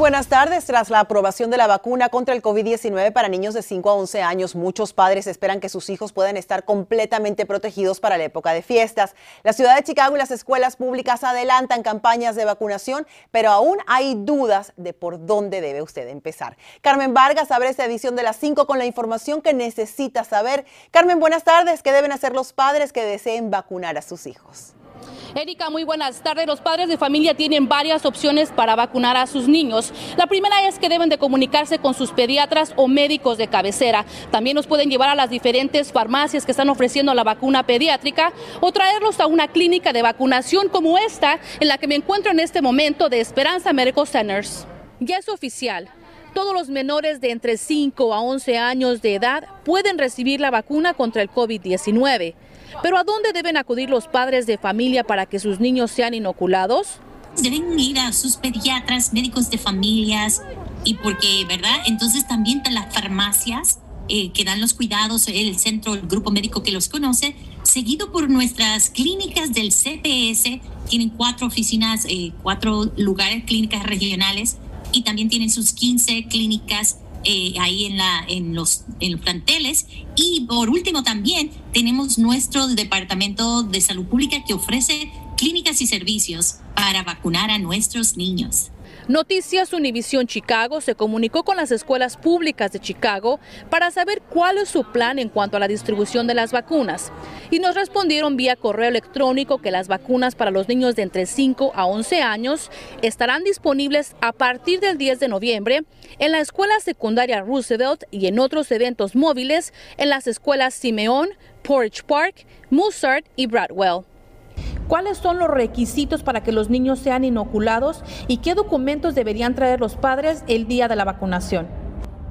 Buenas tardes. Tras la aprobación de la vacuna contra el COVID-19 para niños de 5 a 11 años, muchos padres esperan que sus hijos puedan estar completamente protegidos para la época de fiestas. La ciudad de Chicago y las escuelas públicas adelantan campañas de vacunación, pero aún hay dudas de por dónde debe usted empezar. Carmen Vargas abre esta edición de las 5 con la información que necesita saber. Carmen, buenas tardes. ¿Qué deben hacer los padres que deseen vacunar a sus hijos? Erika, muy buenas tardes. Los padres de familia tienen varias opciones para vacunar a sus niños. La primera es que deben de comunicarse con sus pediatras o médicos de cabecera. También los pueden llevar a las diferentes farmacias que están ofreciendo la vacuna pediátrica o traerlos a una clínica de vacunación como esta en la que me encuentro en este momento de Esperanza Medical Centers. Ya es oficial. Todos los menores de entre 5 a 11 años de edad pueden recibir la vacuna contra el COVID-19. Pero ¿a dónde deben acudir los padres de familia para que sus niños sean inoculados? Deben ir a sus pediatras, médicos de familias y porque, ¿verdad? Entonces también las farmacias eh, que dan los cuidados, el centro, el grupo médico que los conoce, seguido por nuestras clínicas del CPS. Tienen cuatro oficinas, eh, cuatro lugares, clínicas regionales y también tienen sus 15 clínicas eh, ahí en, la, en, los, en los planteles. Y por último también tenemos nuestro Departamento de Salud Pública que ofrece clínicas y servicios para vacunar a nuestros niños. Noticias Univisión Chicago se comunicó con las escuelas públicas de Chicago para saber cuál es su plan en cuanto a la distribución de las vacunas y nos respondieron vía correo electrónico que las vacunas para los niños de entre 5 a 11 años estarán disponibles a partir del 10 de noviembre en la escuela secundaria Roosevelt y en otros eventos móviles en las escuelas Simeón, Porch Park, Mozart y Bradwell. ¿Cuáles son los requisitos para que los niños sean inoculados y qué documentos deberían traer los padres el día de la vacunación?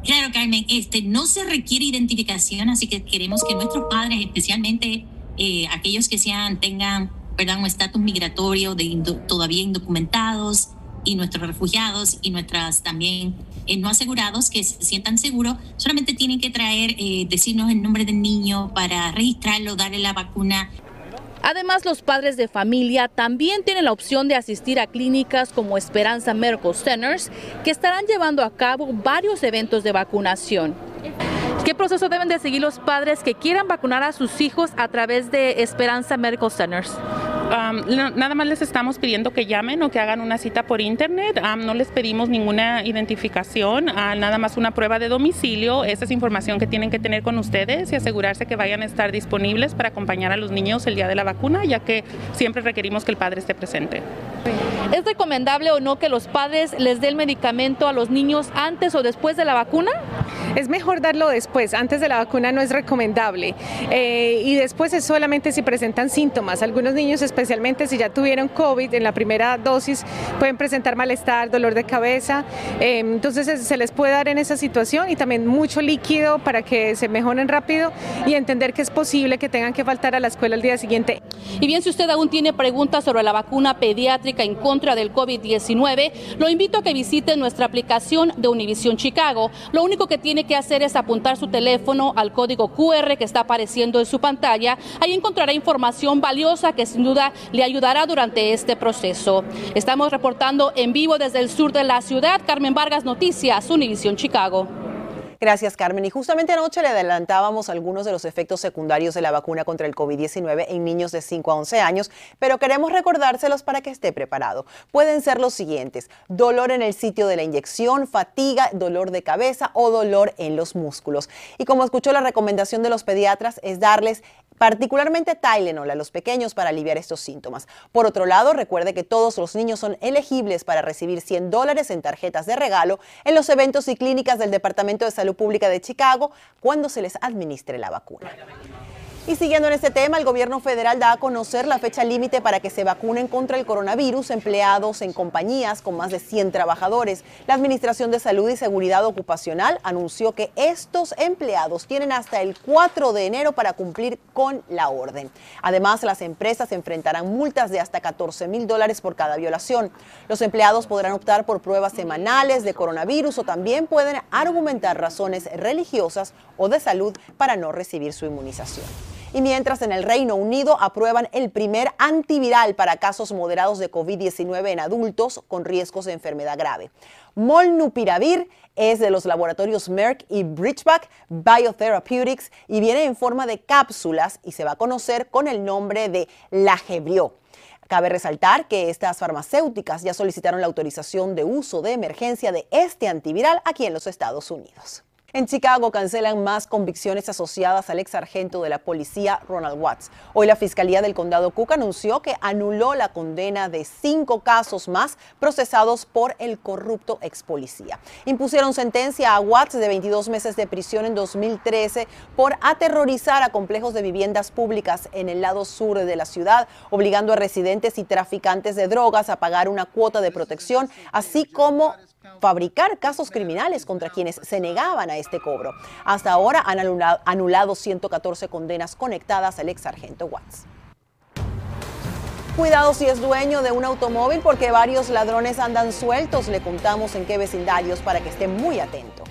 Claro, Carmen, este, no se requiere identificación, así que queremos que nuestros padres, especialmente eh, aquellos que sean, tengan ¿verdad? un estatus migratorio de todavía indocumentados y nuestros refugiados y nuestras también eh, no asegurados que se sientan seguros, solamente tienen que traer, eh, decirnos el nombre del niño para registrarlo, darle la vacuna Además, los padres de familia también tienen la opción de asistir a clínicas como Esperanza Medical Centers, que estarán llevando a cabo varios eventos de vacunación. ¿Qué proceso deben de seguir los padres que quieran vacunar a sus hijos a través de Esperanza Medical Centers? Nada más les estamos pidiendo que llamen o que hagan una cita por internet. no les pedimos ninguna identificación, ah, nada más una prueba de domicilio. Esa es información que tienen que tener con ustedes y asegurarse que vayan a estar disponibles para acompañar a los niños el día de la vacuna, ya que siempre requerimos que el padre esté presente. ¿Es recomendable o no que los padres les den el medicamento a los niños antes o después de la vacuna? Es mejor darlo después, antes de la vacuna no es recomendable. Eh, y después es solamente si presentan síntomas. Algunos niños, especialmente si ya tuvieron COVID en la primera dosis, pueden presentar malestar, dolor de cabeza. Eh, entonces se les puede dar en esa situación y también mucho líquido para que se mejoren rápido y entender que es posible que tengan que faltar a la escuela el día siguiente. Y bien, si usted aún tiene preguntas sobre la vacuna pediátrica en contra del COVID-19, lo invito a que visite nuestra aplicación de Univision Chicago. Lo único que tiene que hacer es apuntar su teléfono al código QR que está apareciendo en su pantalla. Ahí encontrará información valiosa que sin duda le ayudará durante este proceso. Estamos reportando en vivo desde el sur de la ciudad. Carmen Vargas, Noticias, Univision Chicago. Gracias, Carmen. Y justamente anoche le adelantábamos algunos de los efectos secundarios de la vacuna contra el COVID-19 en niños de 5 a 11 años, pero queremos recordárselos para que esté preparado. Pueden ser los siguientes, dolor en el sitio de la inyección, fatiga, dolor de cabeza o dolor en los músculos. Y como escuchó la recomendación de los pediatras es darles particularmente Tylenol a los pequeños para aliviar estos síntomas. Por otro lado, recuerde que todos los niños son elegibles para recibir 100 dólares en tarjetas de regalo en los eventos y clínicas del Departamento de Salud Pública de Chicago cuando se les administre la vacuna. Y siguiendo en este tema, el gobierno federal da a conocer la fecha límite para que se vacunen contra el coronavirus empleados en compañías con más de 100 trabajadores. La Administración de Salud y Seguridad Ocupacional anunció que estos empleados tienen hasta el 4 de enero para cumplir con la orden. Además, las empresas enfrentarán multas de hasta 14 mil dólares por cada violación. Los empleados podrán optar por pruebas semanales de coronavirus o también pueden argumentar razones religiosas o de salud para no recibir su inmunización. Y mientras en el Reino Unido aprueban el primer antiviral para casos moderados de COVID-19 en adultos con riesgos de enfermedad grave. Molnupiravir es de los laboratorios Merck y Bridgeback Biotherapeutics y viene en forma de cápsulas y se va a conocer con el nombre de Lagebrio. Cabe resaltar que estas farmacéuticas ya solicitaron la autorización de uso de emergencia de este antiviral aquí en los Estados Unidos. En Chicago cancelan más convicciones asociadas al ex sargento de la policía Ronald Watts. Hoy la Fiscalía del Condado Cook anunció que anuló la condena de cinco casos más procesados por el corrupto ex policía. Impusieron sentencia a Watts de 22 meses de prisión en 2013 por aterrorizar a complejos de viviendas públicas en el lado sur de la ciudad, obligando a residentes y traficantes de drogas a pagar una cuota de protección, así como fabricar casos criminales contra quienes se negaban a este cobro. Hasta ahora han anulado 114 condenas conectadas al ex sargento Watts. Cuidado si es dueño de un automóvil porque varios ladrones andan sueltos. Le contamos en qué vecindarios para que esté muy atento.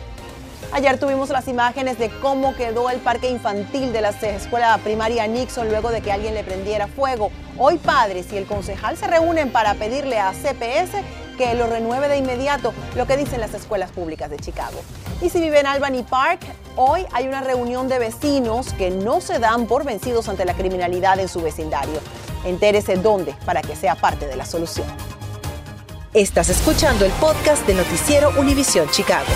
Ayer tuvimos las imágenes de cómo quedó el parque infantil de la escuela primaria Nixon luego de que alguien le prendiera fuego. Hoy padres y el concejal se reúnen para pedirle a CPS que lo renueve de inmediato, lo que dicen las escuelas públicas de Chicago. Y si vive en Albany Park, hoy hay una reunión de vecinos que no se dan por vencidos ante la criminalidad en su vecindario. Entérese dónde para que sea parte de la solución. Estás escuchando el podcast de Noticiero Univisión Chicago.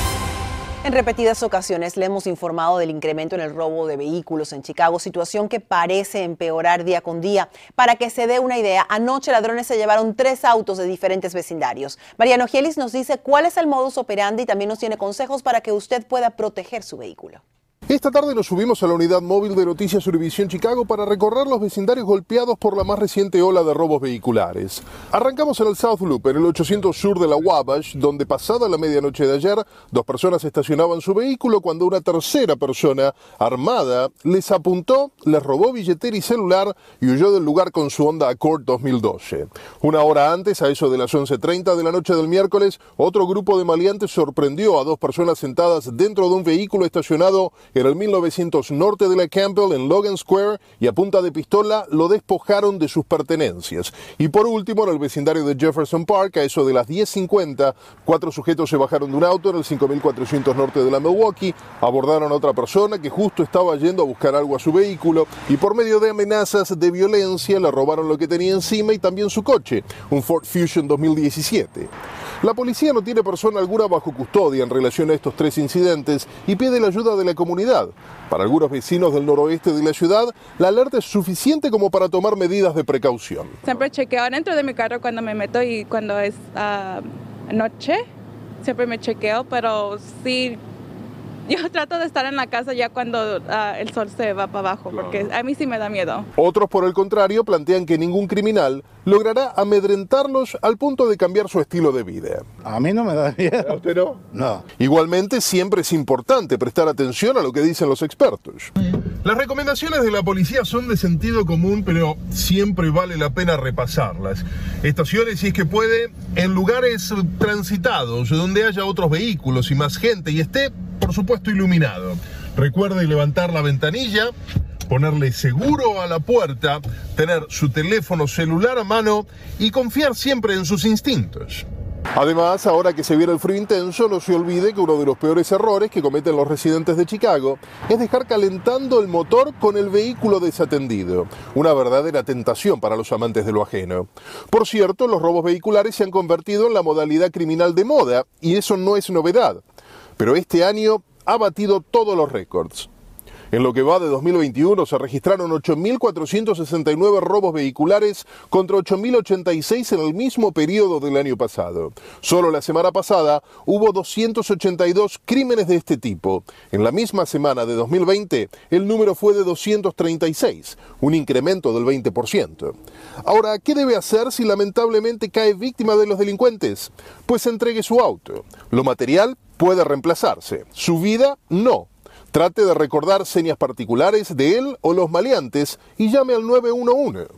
En repetidas ocasiones le hemos informado del incremento en el robo de vehículos en Chicago, situación que parece empeorar día con día. Para que se dé una idea, anoche ladrones se llevaron tres autos de diferentes vecindarios. Mariano Gielis nos dice cuál es el modus operandi y también nos tiene consejos para que usted pueda proteger su vehículo. Esta tarde nos subimos a la unidad móvil de Noticias Univisión Chicago para recorrer los vecindarios golpeados por la más reciente ola de robos vehiculares. Arrancamos en el South Loop, en el 800 sur de la Wabash, donde pasada la medianoche de ayer, dos personas estacionaban su vehículo cuando una tercera persona, armada, les apuntó, les robó billetera y celular y huyó del lugar con su Honda Accord 2012. Una hora antes, a eso de las 11.30 de la noche del miércoles, otro grupo de maleantes sorprendió a dos personas sentadas dentro de un vehículo estacionado en el 1900 norte de la Campbell, en Logan Square, y a punta de pistola lo despojaron de sus pertenencias. Y por último, en el vecindario de Jefferson Park, a eso de las 10.50, cuatro sujetos se bajaron de un auto en el 5400 norte de la Milwaukee, abordaron a otra persona que justo estaba yendo a buscar algo a su vehículo y por medio de amenazas de violencia le robaron lo que tenía encima y también su coche, un Ford Fusion 2017. La policía no tiene persona alguna bajo custodia en relación a estos tres incidentes y pide la ayuda de la comunidad. Para algunos vecinos del noroeste de la ciudad, la alerta es suficiente como para tomar medidas de precaución. Siempre chequeo dentro de mi carro cuando me meto y cuando es ah, noche. Siempre me chequeo, pero sí yo trato de estar en la casa ya cuando ah, el sol se va para abajo, porque a mí sí me da miedo. Otros, por el contrario, plantean que ningún criminal logrará amedrentarlos al punto de cambiar su estilo de vida. A mí no me da miedo. ¿A usted no? No. Igualmente, siempre es importante prestar atención a lo que dicen los expertos. Las recomendaciones de la policía son de sentido común, pero siempre vale la pena repasarlas. Estaciones, si es que puede, en lugares transitados, donde haya otros vehículos y más gente y esté por supuesto iluminado. Recuerde levantar la ventanilla, ponerle seguro a la puerta, tener su teléfono celular a mano y confiar siempre en sus instintos. Además, ahora que se viene el frío intenso, no se olvide que uno de los peores errores que cometen los residentes de Chicago es dejar calentando el motor con el vehículo desatendido. Una verdadera tentación para los amantes de lo ajeno. Por cierto, los robos vehiculares se han convertido en la modalidad criminal de moda y eso no es novedad pero este año ha batido todos los récords. En lo que va de 2021 se registraron 8.469 robos vehiculares contra 8.086 en el mismo periodo del año pasado. Solo la semana pasada hubo 282 crímenes de este tipo. En la misma semana de 2020 el número fue de 236, un incremento del 20%. Ahora, ¿qué debe hacer si lamentablemente cae víctima de los delincuentes? Pues entregue su auto. Lo material puede reemplazarse, su vida no. Trate de recordar señas particulares de él o los maleantes y llame al 911.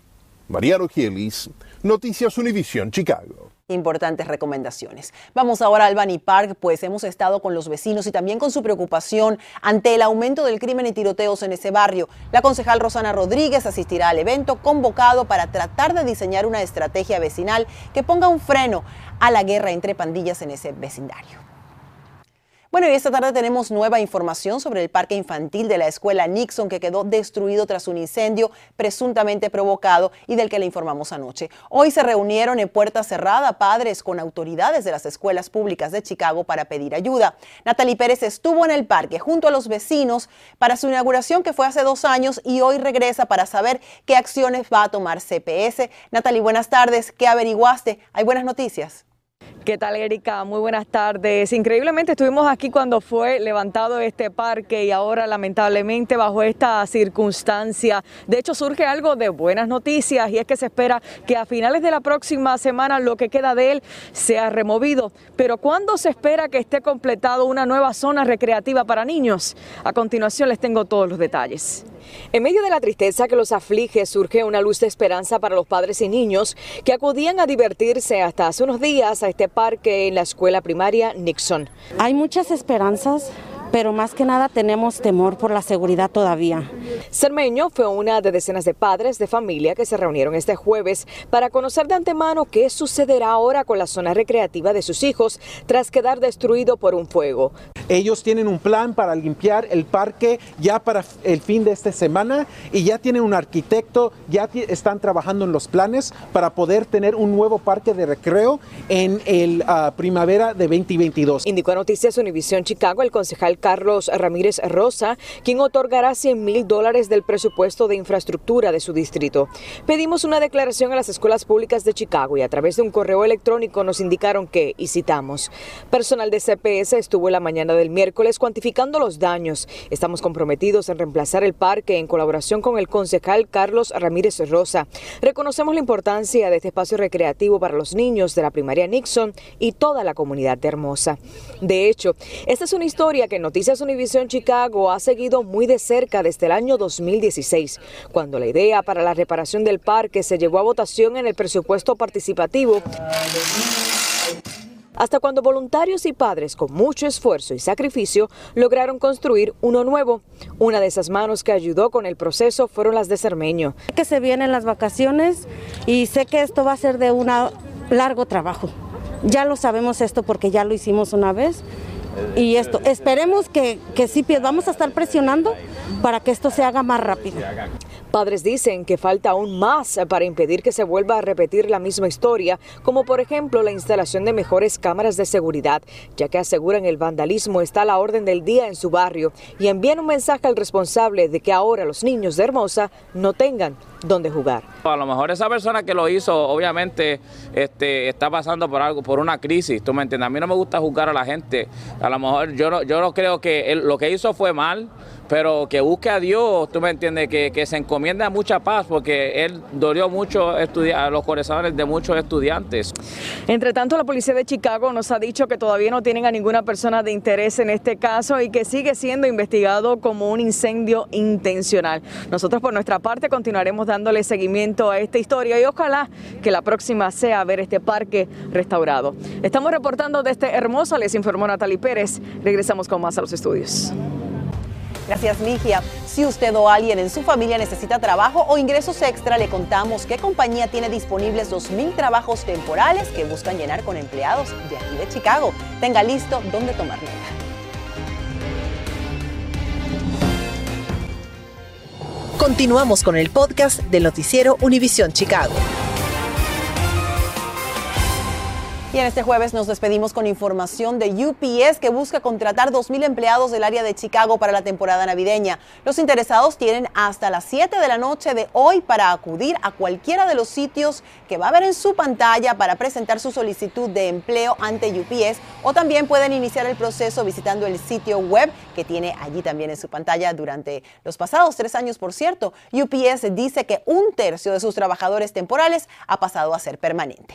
Mariano Gielis, Noticias Univision, Chicago importantes recomendaciones. Vamos ahora al Bunny Park, pues hemos estado con los vecinos y también con su preocupación ante el aumento del crimen y tiroteos en ese barrio. La concejal Rosana Rodríguez asistirá al evento convocado para tratar de diseñar una estrategia vecinal que ponga un freno a la guerra entre pandillas en ese vecindario. Bueno, y esta tarde tenemos nueva información sobre el parque infantil de la escuela Nixon que quedó destruido tras un incendio presuntamente provocado y del que le informamos anoche. Hoy se reunieron en puerta cerrada padres con autoridades de las escuelas públicas de Chicago para pedir ayuda. Natalie Pérez estuvo en el parque junto a los vecinos para su inauguración que fue hace dos años y hoy regresa para saber qué acciones va a tomar CPS. Natalie, buenas tardes. ¿Qué averiguaste? ¿Hay buenas noticias? ¿Qué tal, Erika? Muy buenas tardes. Increíblemente estuvimos aquí cuando fue levantado este parque y ahora lamentablemente bajo esta circunstancia. De hecho, surge algo de buenas noticias y es que se espera que a finales de la próxima semana lo que queda de él sea removido. Pero ¿cuándo se espera que esté completado una nueva zona recreativa para niños? A continuación les tengo todos los detalles. En medio de la tristeza que los aflige, surge una luz de esperanza para los padres y niños que acudían a divertirse hasta hace unos días a este parque en la escuela primaria Nixon. Hay muchas esperanzas pero más que nada tenemos temor por la seguridad todavía. Cermeño fue una de decenas de padres de familia que se reunieron este jueves para conocer de antemano qué sucederá ahora con la zona recreativa de sus hijos tras quedar destruido por un fuego. Ellos tienen un plan para limpiar el parque ya para el fin de esta semana y ya tienen un arquitecto, ya están trabajando en los planes para poder tener un nuevo parque de recreo en el ah, primavera de 2022. Indicó a Noticias Univisión Chicago el concejal Carlos Ramírez Rosa, quien otorgará 100 mil dólares del presupuesto de infraestructura de su distrito. Pedimos una declaración a las escuelas públicas de Chicago y a través de un correo electrónico nos indicaron que, y citamos, personal de CPS estuvo la mañana del miércoles cuantificando los daños. Estamos comprometidos en reemplazar el parque en colaboración con el concejal Carlos Ramírez Rosa. Reconocemos la importancia de este espacio recreativo para los niños de la primaria Nixon y toda la comunidad de Hermosa. De hecho, esta es una historia que Noticias Univisión Chicago ha seguido muy de cerca desde el año 2016, cuando la idea para la reparación del parque se llevó a votación en el presupuesto participativo hasta cuando voluntarios y padres con mucho esfuerzo y sacrificio lograron construir uno nuevo. Una de esas manos que ayudó con el proceso fueron las de Cermeño. Que se vienen las vacaciones y sé que esto va a ser de un largo trabajo. Ya lo sabemos esto porque ya lo hicimos una vez y esto, esperemos que, que sí, vamos a estar presionando para que esto se haga más rápido. Padres dicen que falta aún más para impedir que se vuelva a repetir la misma historia, como por ejemplo la instalación de mejores cámaras de seguridad, ya que aseguran el vandalismo está a la orden del día en su barrio y envían un mensaje al responsable de que ahora los niños de Hermosa no tengan donde jugar. A lo mejor esa persona que lo hizo, obviamente, este, está pasando por algo, por una crisis, ¿tú me entiendes? A mí no me gusta juzgar a la gente. A lo mejor yo no, yo no creo que lo que hizo fue mal, pero que busque a Dios, tú me entiendes, que, que se encomienda mucha paz, porque él dolió mucho a los corazones de muchos estudiantes. Entre tanto, la policía de Chicago nos ha dicho que todavía no tienen a ninguna persona de interés en este caso y que sigue siendo investigado como un incendio intencional. Nosotros por nuestra parte continuaremos dándole seguimiento a esta historia y ojalá que la próxima sea ver este parque restaurado. Estamos reportando desde Hermosa, les informó Natalie Pérez. Regresamos con más a los estudios. Gracias, Ligia. Si usted o alguien en su familia necesita trabajo o ingresos extra, le contamos qué compañía tiene disponibles 2.000 trabajos temporales que buscan llenar con empleados de aquí de Chicago. Tenga listo dónde tomar nota. Continuamos con el podcast del noticiero Univisión Chicago. Y en este jueves nos despedimos con información de UPS que busca contratar 2.000 empleados del área de Chicago para la temporada navideña. Los interesados tienen hasta las 7 de la noche de hoy para acudir a cualquiera de los sitios que va a ver en su pantalla para presentar su solicitud de empleo ante UPS o también pueden iniciar el proceso visitando el sitio web que tiene allí también en su pantalla durante los pasados tres años, por cierto. UPS dice que un tercio de sus trabajadores temporales ha pasado a ser permanente.